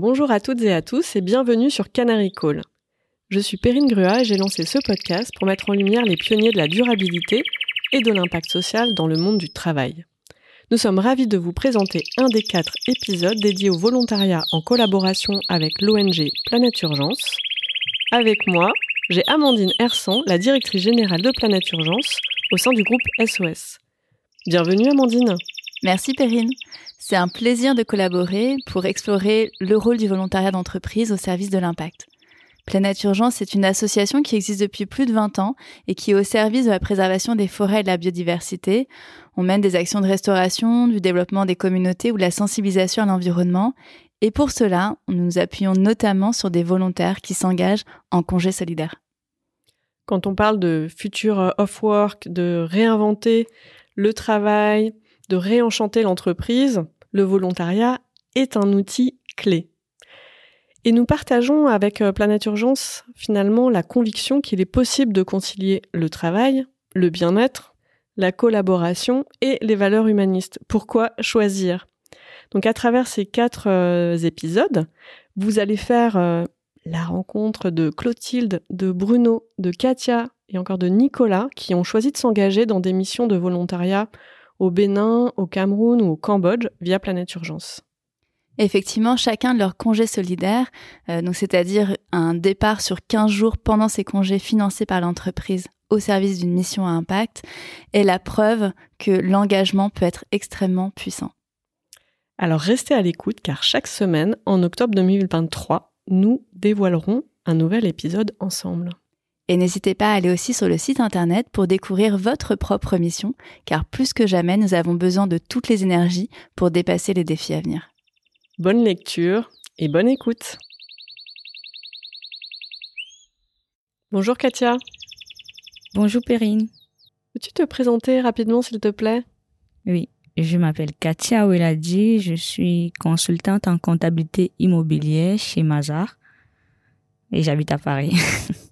Bonjour à toutes et à tous et bienvenue sur Canary Call. Je suis Perrine Grua et j'ai lancé ce podcast pour mettre en lumière les pionniers de la durabilité et de l'impact social dans le monde du travail. Nous sommes ravis de vous présenter un des quatre épisodes dédiés au volontariat en collaboration avec l'ONG Planète Urgence. Avec moi, j'ai Amandine Hersan, la directrice générale de Planète Urgence au sein du groupe SOS. Bienvenue Amandine. Merci Perrine. C'est un plaisir de collaborer pour explorer le rôle du volontariat d'entreprise au service de l'impact. Planète Urgence est une association qui existe depuis plus de 20 ans et qui est au service de la préservation des forêts et de la biodiversité. On mène des actions de restauration, du développement des communautés ou de la sensibilisation à l'environnement. Et pour cela, nous nous appuyons notamment sur des volontaires qui s'engagent en congé solidaire. Quand on parle de futur off-work, de réinventer le travail, de réenchanter l'entreprise, le volontariat est un outil clé. Et nous partageons avec euh, Planète Urgence finalement la conviction qu'il est possible de concilier le travail, le bien-être, la collaboration et les valeurs humanistes. Pourquoi choisir? Donc à travers ces quatre euh, épisodes, vous allez faire euh, la rencontre de Clotilde, de Bruno, de Katia et encore de Nicolas qui ont choisi de s'engager dans des missions de volontariat au Bénin, au Cameroun ou au Cambodge via Planète Urgence. Effectivement, chacun de leurs congés solidaires, euh, donc c'est-à-dire un départ sur 15 jours pendant ces congés financés par l'entreprise au service d'une mission à impact, est la preuve que l'engagement peut être extrêmement puissant. Alors restez à l'écoute car chaque semaine, en octobre 2023, nous dévoilerons un nouvel épisode ensemble. Et n'hésitez pas à aller aussi sur le site internet pour découvrir votre propre mission, car plus que jamais, nous avons besoin de toutes les énergies pour dépasser les défis à venir. Bonne lecture et bonne écoute. Bonjour Katia. Bonjour Perrine. Peux-tu te présenter rapidement s'il te plaît? Oui, je m'appelle Katia Oueladi, je suis consultante en comptabilité immobilière chez Mazar et j'habite à Paris.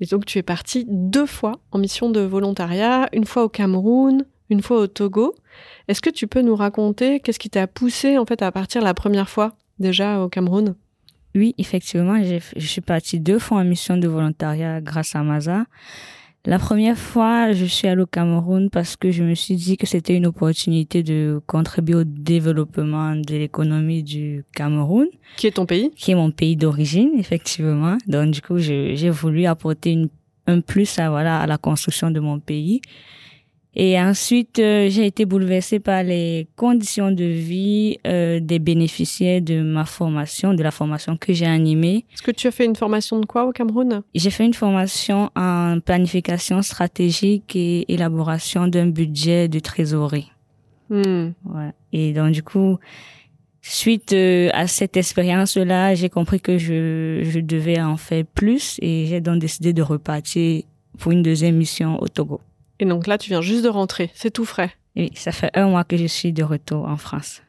et donc tu es partie deux fois en mission de volontariat, une fois au Cameroun, une fois au Togo. Est-ce que tu peux nous raconter qu'est-ce qui t'a poussé en fait à partir la première fois déjà au Cameroun? Oui, effectivement, je suis partie deux fois en mission de volontariat grâce à Maza. La première fois, je suis allée au Cameroun parce que je me suis dit que c'était une opportunité de contribuer au développement de l'économie du Cameroun. Qui est ton pays? Qui est mon pays d'origine, effectivement. Donc, du coup, j'ai voulu apporter une, un plus à, voilà, à la construction de mon pays. Et ensuite, euh, j'ai été bouleversée par les conditions de vie euh, des bénéficiaires de ma formation, de la formation que j'ai animée. Est-ce que tu as fait une formation de quoi au Cameroun? J'ai fait une formation en planification stratégique et élaboration d'un budget de trésorerie. Hmm. Ouais. Et donc, du coup, suite euh, à cette expérience-là, j'ai compris que je, je devais en faire plus et j'ai donc décidé de repartir pour une deuxième mission au Togo. Et donc là, tu viens juste de rentrer, c'est tout frais. Oui, ça fait un mois que je suis de retour en France.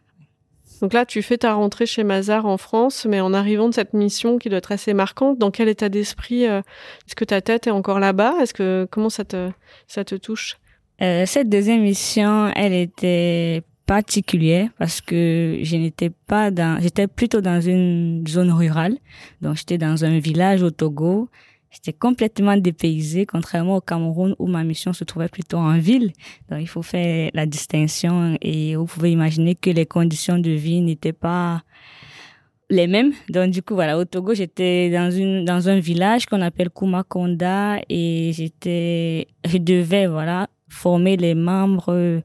Donc là, tu fais ta rentrée chez Mazar en France, mais en arrivant de cette mission qui doit être assez marquante, dans quel état d'esprit euh, Est-ce que ta tête est encore là-bas? Est-ce que comment ça te ça te touche? Euh, Cette deuxième mission, elle était particulière parce que je n'étais pas dans, j'étais plutôt dans une zone rurale, donc j'étais dans un village au Togo J'étais complètement dépaysée, contrairement au Cameroun où ma mission se trouvait plutôt en ville. Donc, il faut faire la distinction et vous pouvez imaginer que les conditions de vie n'étaient pas les mêmes. Donc, du coup, voilà, au Togo, j'étais dans une, dans un village qu'on appelle Kumakonda et j'étais, je devais, voilà, former les membres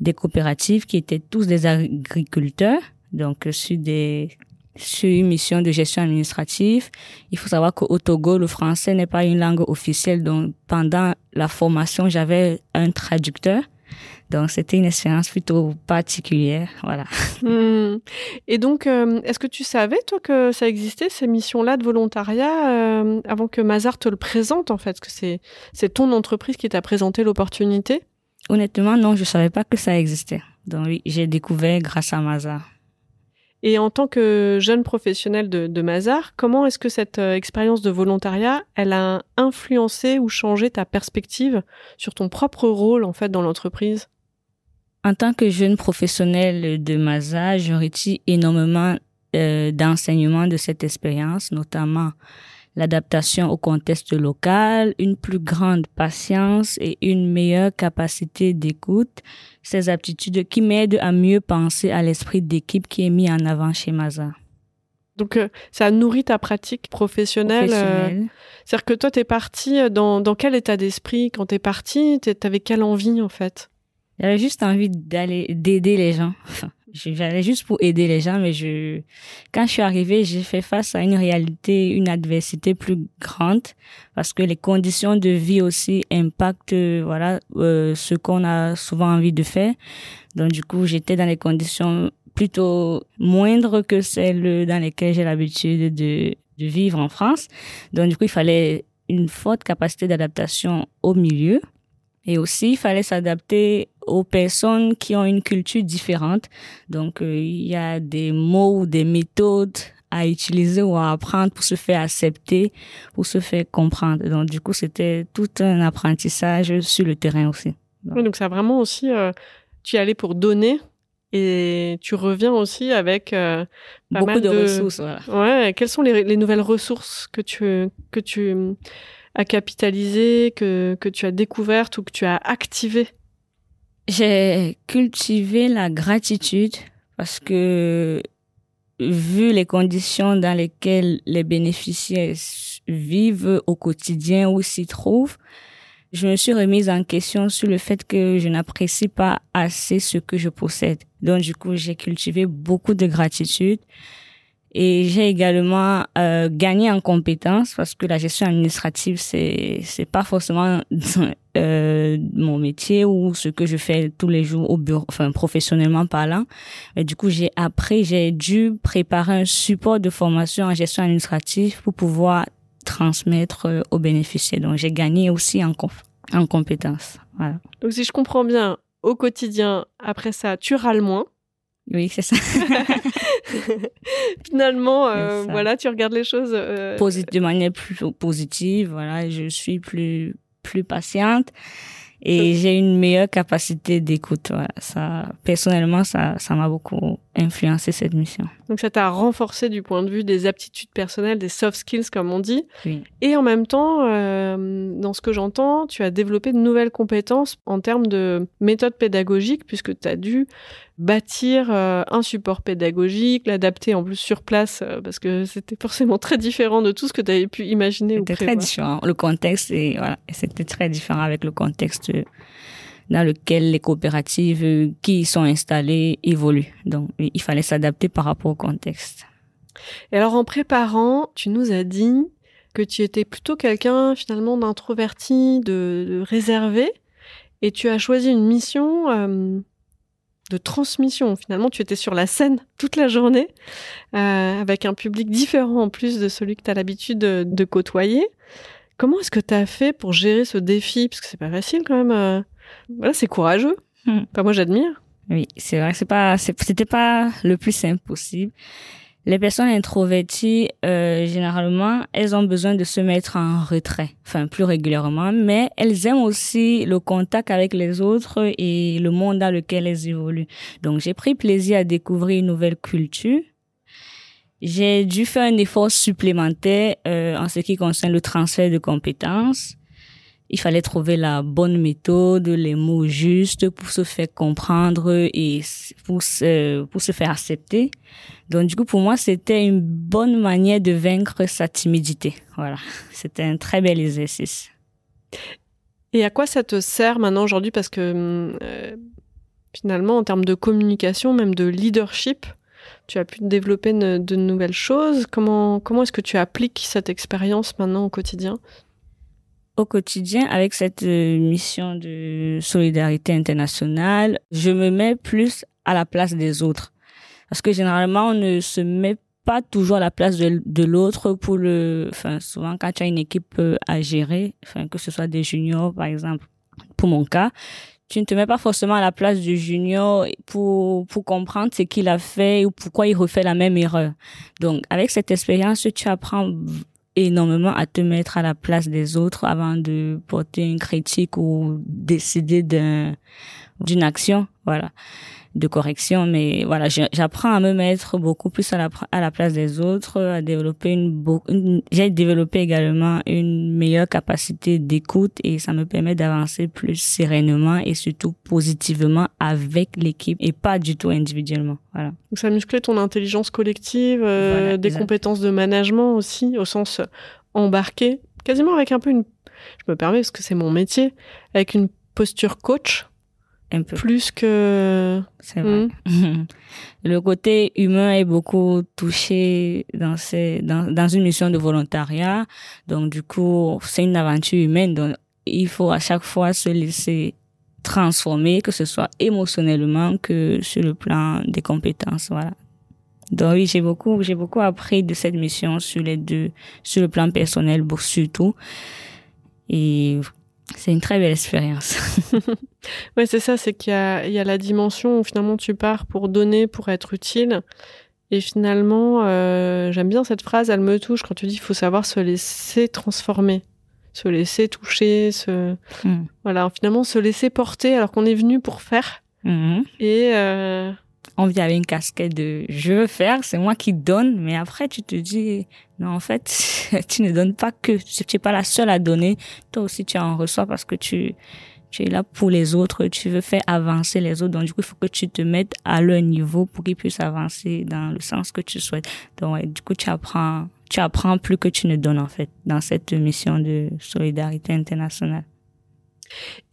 des coopératives qui étaient tous des agriculteurs. Donc, sur des sur une mission de gestion administrative. Il faut savoir qu'au Togo, le français n'est pas une langue officielle. Donc, pendant la formation, j'avais un traducteur. Donc, c'était une expérience plutôt particulière. Voilà. Hmm. Et donc, euh, est-ce que tu savais, toi, que ça existait, ces missions-là de volontariat, euh, avant que Mazar te le présente, en fait? Que c'est, c'est ton entreprise qui t'a présenté l'opportunité Honnêtement, non, je savais pas que ça existait. Donc, oui, j'ai découvert grâce à Mazar. Et en tant que jeune professionnel de, Mazar, comment est-ce que cette euh, expérience de volontariat, elle a influencé ou changé ta perspective sur ton propre rôle en fait dans l'entreprise? En tant que jeune professionnel de Mazar, retire énormément euh, d'enseignement de cette expérience, notamment l'adaptation au contexte local, une plus grande patience et une meilleure capacité d'écoute, ces aptitudes qui m'aident à mieux penser à l'esprit d'équipe qui est mis en avant chez Maza. Donc euh, ça nourrit ta pratique professionnelle. Euh, c'est-à-dire que toi, tu es parti euh, dans, dans quel état d'esprit quand tu es parti Tu avais quelle envie en fait? J'avais juste envie d'aller d'aider les gens. J'allais juste pour aider les gens, mais je, quand je suis arrivée, j'ai fait face à une réalité, une adversité plus grande, parce que les conditions de vie aussi impactent, voilà, ce qu'on a souvent envie de faire. Donc du coup, j'étais dans les conditions plutôt moindres que celles dans lesquelles j'ai l'habitude de, de vivre en France. Donc, du coup, il fallait une forte capacité d'adaptation au milieu. Et aussi, il fallait s'adapter aux personnes qui ont une culture différente. Donc, euh, il y a des mots ou des méthodes à utiliser ou à apprendre pour se faire accepter, pour se faire comprendre. Donc, du coup, c'était tout un apprentissage sur le terrain aussi. Donc, oui, donc ça vraiment aussi, euh, tu es allé pour donner et tu reviens aussi avec euh, beaucoup de, ressources. Ouais. Quelles sont les, nouvelles ressources que tu que tu as capitalisées, que que tu as découvertes ou que tu as activées J'ai cultivé la gratitude parce que vu les conditions dans lesquelles les bénéficiaires vivent au quotidien ou s'y trouvent, je me suis remise en question sur le fait que je n'apprécie pas assez ce que je possède. Donc du coup, j'ai cultivé beaucoup de gratitude et j'ai également euh, gagné en compétences parce que la gestion administrative c'est c'est pas forcément euh, mon métier ou ce que je fais tous les jours au bureau, enfin professionnellement parlant. Et du coup, j'ai appris, j'ai dû préparer un support de formation en gestion administrative pour pouvoir transmettre euh, aux bénéficiaires. Donc, j'ai gagné aussi en, en compétences. Voilà. Donc, si je comprends bien, au quotidien, après ça, tu râles moins. Oui, c'est ça. Finalement, euh, voilà, tu regardes les choses euh, de manière plus positive. Voilà, je suis plus plus patiente et j'ai une meilleure capacité d'écoute. Ça, personnellement, ça, ça m'a beaucoup influencé cette mission. Donc ça t'a renforcé du point de vue des aptitudes personnelles, des soft skills comme on dit. Et en même temps, euh, dans ce que j'entends, tu as développé de nouvelles compétences en termes de méthode pédagogique puisque tu as dû bâtir euh, un support pédagogique, l'adapter en plus sur place euh, parce que c'était forcément très différent de tout ce que tu avais pu imaginer C'était très différent. Le contexte et voilà, c'était très différent avec le contexte dans lequel les coopératives qui y sont installées évoluent. Donc, il fallait s'adapter par rapport au contexte. Et alors, en préparant, tu nous as dit que tu étais plutôt quelqu'un finalement d'introverti, de, réservé, et tu as choisi une mission euh, de transmission. Finalement, tu étais sur la scène toute la journée, euh, avec un public différent en plus de celui que tu as l'habitude de, côtoyer. Comment est-ce que tu as fait pour gérer ce défi? Parce que c'est pas facile quand même. Euh, voilà, c'est courageux. Hmm. moi, j'admire. Oui, c'est vrai, c'est pas, c'était pas le plus simple possible. Les personnes introverties, euh, généralement, elles ont besoin de se mettre en retrait, enfin plus régulièrement, mais elles aiment aussi le contact avec les autres et le monde dans lequel elles évoluent. Donc, j'ai pris plaisir à découvrir une nouvelle culture. J'ai dû faire un effort supplémentaire euh, en ce qui concerne le transfert de compétences il fallait trouver la bonne méthode, les mots justes pour se faire comprendre et pour se, pour se faire accepter. Donc du coup, pour moi, c'était une bonne manière de vaincre sa timidité. Voilà, c'était un très bel exercice. Et à quoi ça te sert maintenant aujourd'hui? Parce que euh, finalement, en termes de communication, même de leadership, tu as pu développer de nouvelles choses. Comment, comment est-ce que tu appliques cette expérience maintenant au quotidien? Au quotidien avec cette euh, mission de solidarité internationale, je me mets plus à la place des autres. Parce que généralement, on ne se met pas toujours à la place de, l'autre pour le, enfin, souvent quand tu as une équipe euh, à gérer, enfin, que ce soit des juniors, par exemple, pour mon cas, tu ne te mets pas forcément à la place du junior pour, pour comprendre ce qu'il a fait ou pourquoi il refait la même erreur. Donc, avec cette expérience, tu apprends énormément à te mettre à la place des autres avant de porter une critique ou décider d'un d'une action, voilà de correction, mais voilà, j'apprends à me mettre beaucoup plus à la, à la place des autres, à développer une, une j'ai développé également une meilleure capacité d'écoute et ça me permet d'avancer plus sereinement et surtout positivement avec l'équipe et pas du tout individuellement. Voilà. Donc ça a musclé ton intelligence collective, euh, des compétences de management aussi, au sens embarqué, quasiment avec un peu une, je me permets parce que c'est mon métier, avec une posture coach un peu. Plus que. C'est vrai. Hmm. Le côté humain est beaucoup touché dans, ces, dans, dans une mission de volontariat. Donc, du coup, c'est une aventure humaine. Donc, il faut à chaque fois se laisser transformer, que ce soit émotionnellement que sur le plan des compétences. Voilà. Donc oui, j'ai beaucoup, j'ai beaucoup appris de cette mission sur les deux, sur le plan personnel, surtout. Et c'est une très belle expérience. ouais, c'est ça, c'est qu'il y a, il y a la dimension où finalement tu pars pour donner, pour être utile. Et finalement, euh, j'aime bien cette phrase, elle me touche quand tu dis qu'il faut savoir se laisser transformer, se laisser toucher, se... Hmm. Voilà, finalement se laisser porter alors qu'on est venu pour faire. Hmm. Et euh, on vient avec une casquette de je veux faire, c'est moi qui donne, mais après tu te dis non en fait tu ne donnes pas que tu n'es pas la seule à donner, toi aussi tu en reçois parce que tu tu es là pour les autres, tu veux faire avancer les autres, donc du coup il faut que tu te mettes à leur niveau pour qu'ils puissent avancer dans le sens que tu souhaites. Donc du coup tu apprends tu apprends plus que tu ne donnes en fait dans cette mission de solidarité internationale.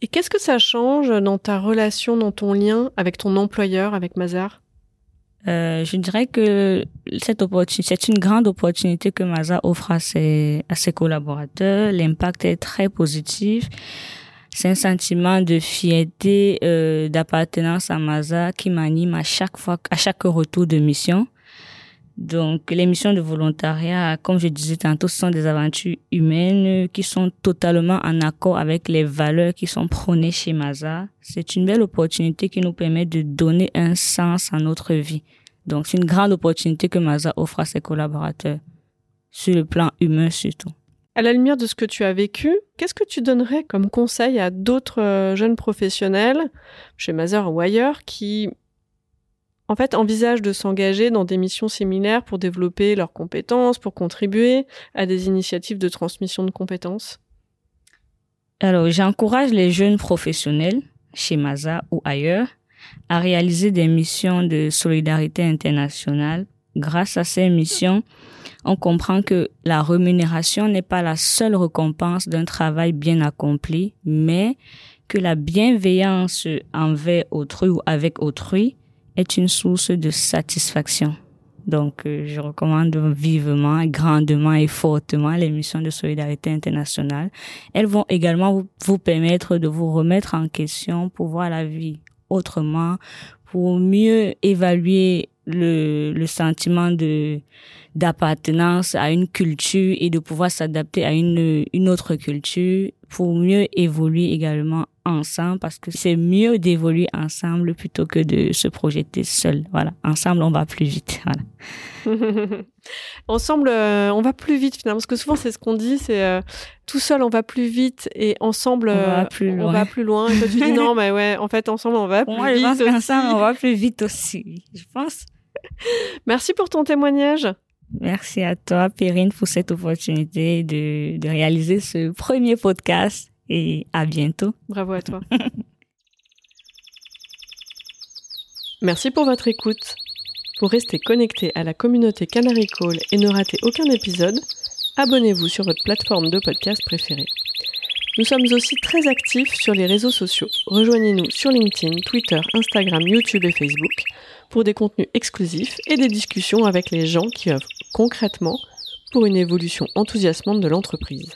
Et qu'est-ce que ça change dans ta relation, dans ton lien avec ton employeur, avec Mazar? Euh, je dirais que cette opportunité, c'est une grande opportunité que Mazar offre à ses, à ses collaborateurs. L'impact est très positif. C'est un sentiment de fierté, euh, d'appartenance à Mazar qui m'anime à chaque fois, à chaque retour de mission. Donc, les missions de volontariat, comme je disais tantôt, sont des aventures humaines qui sont totalement en accord avec les valeurs qui sont prônées chez Maza. C'est une belle opportunité qui nous permet de donner un sens à notre vie. Donc, c'est une grande opportunité que Maza offre à ses collaborateurs, sur le plan humain surtout. À la lumière de ce que tu as vécu, qu'est-ce que tu donnerais comme conseil à d'autres euh, jeunes professionnels, chez Maza ou ailleurs, qui en fait, envisagent de s'engager dans des missions similaires pour développer leurs compétences, pour contribuer à des initiatives de transmission de compétences Alors, j'encourage les jeunes professionnels, chez Maza ou ailleurs, à réaliser des missions de solidarité internationale. Grâce à ces missions, on comprend que la rémunération n'est pas la seule récompense d'un travail bien accompli, mais que la bienveillance envers autrui ou avec autrui est une source de satisfaction. Donc, euh, je recommande vivement, grandement et fortement les missions de solidarité internationale. Elles vont également vous, permettre de vous remettre en question pour voir la vie autrement, pour mieux évaluer le, le sentiment de d'appartenance à une culture et de pouvoir s'adapter à une, une autre culture pour mieux évoluer également ensemble parce que c'est mieux d'évoluer ensemble plutôt que de se projeter seul. Voilà, ensemble on va plus vite. Voilà. ensemble euh, on va plus vite finalement parce que souvent c'est ce qu'on dit, c'est euh, tout seul on va plus vite et ensemble on va euh, plus loin. On va plus loin. Et toi tu dis non mais ouais en fait ensemble on va plus Moi, vite. Je ensemble on va plus vite aussi. Je pense. Merci pour ton témoignage. Merci à toi, Perrine, pour cette opportunité de, de réaliser ce premier podcast et à bientôt. Bravo à toi. Merci pour votre écoute. Pour rester connecté à la communauté Canary Call et ne rater aucun épisode, abonnez-vous sur votre plateforme de podcast préférée. Nous sommes aussi très actifs sur les réseaux sociaux. Rejoignez-nous sur LinkedIn, Twitter, Instagram, YouTube et Facebook pour des contenus exclusifs et des discussions avec les gens qui œuvrent concrètement pour une évolution enthousiasmante de l'entreprise.